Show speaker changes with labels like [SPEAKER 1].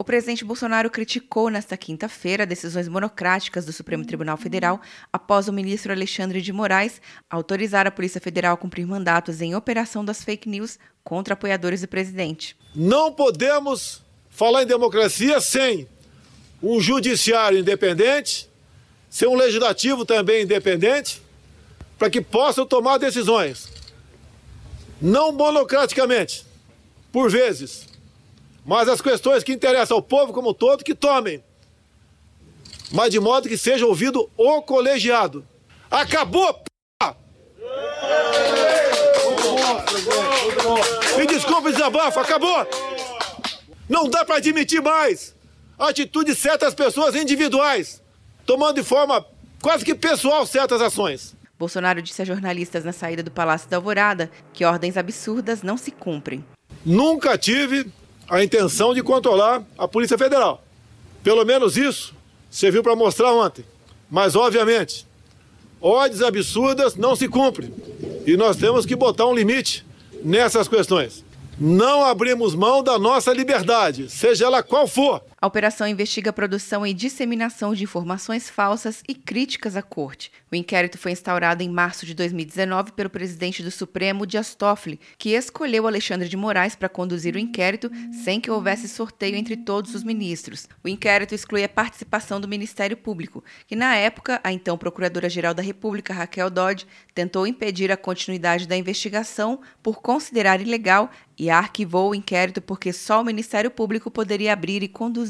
[SPEAKER 1] O presidente Bolsonaro criticou nesta quinta-feira decisões monocráticas do Supremo Tribunal Federal após o ministro Alexandre de Moraes autorizar a Polícia Federal a cumprir mandatos em operação das fake news contra apoiadores do presidente.
[SPEAKER 2] Não podemos falar em democracia sem um judiciário independente, sem um legislativo também independente, para que possam tomar decisões, não monocraticamente, por vezes, mas as questões que interessam ao povo como um todo que tomem, mas de modo que seja ouvido o colegiado. Acabou, p... Me desculpe, desabafo, acabou! Não dá para admitir mais a atitude de certas pessoas individuais, tomando de forma quase que pessoal certas ações.
[SPEAKER 1] Bolsonaro disse a jornalistas na saída do Palácio da Alvorada que ordens absurdas não se cumprem.
[SPEAKER 2] Nunca tive a intenção de controlar a Polícia Federal. Pelo menos isso serviu para mostrar ontem. Mas, obviamente, ordens absurdas não se cumprem. E nós temos que botar um limite nessas questões. Não abrimos mão da nossa liberdade, seja ela qual for.
[SPEAKER 1] A operação investiga a produção e disseminação de informações falsas e críticas à corte. O inquérito foi instaurado em março de 2019 pelo presidente do Supremo, Dias Toffoli, que escolheu Alexandre de Moraes para conduzir o inquérito sem que houvesse sorteio entre todos os ministros. O inquérito exclui a participação do Ministério Público, que na época a então Procuradora-Geral da República, Raquel Dodge, tentou impedir a continuidade da investigação por considerar ilegal e arquivou o inquérito porque só o Ministério Público poderia abrir e conduzir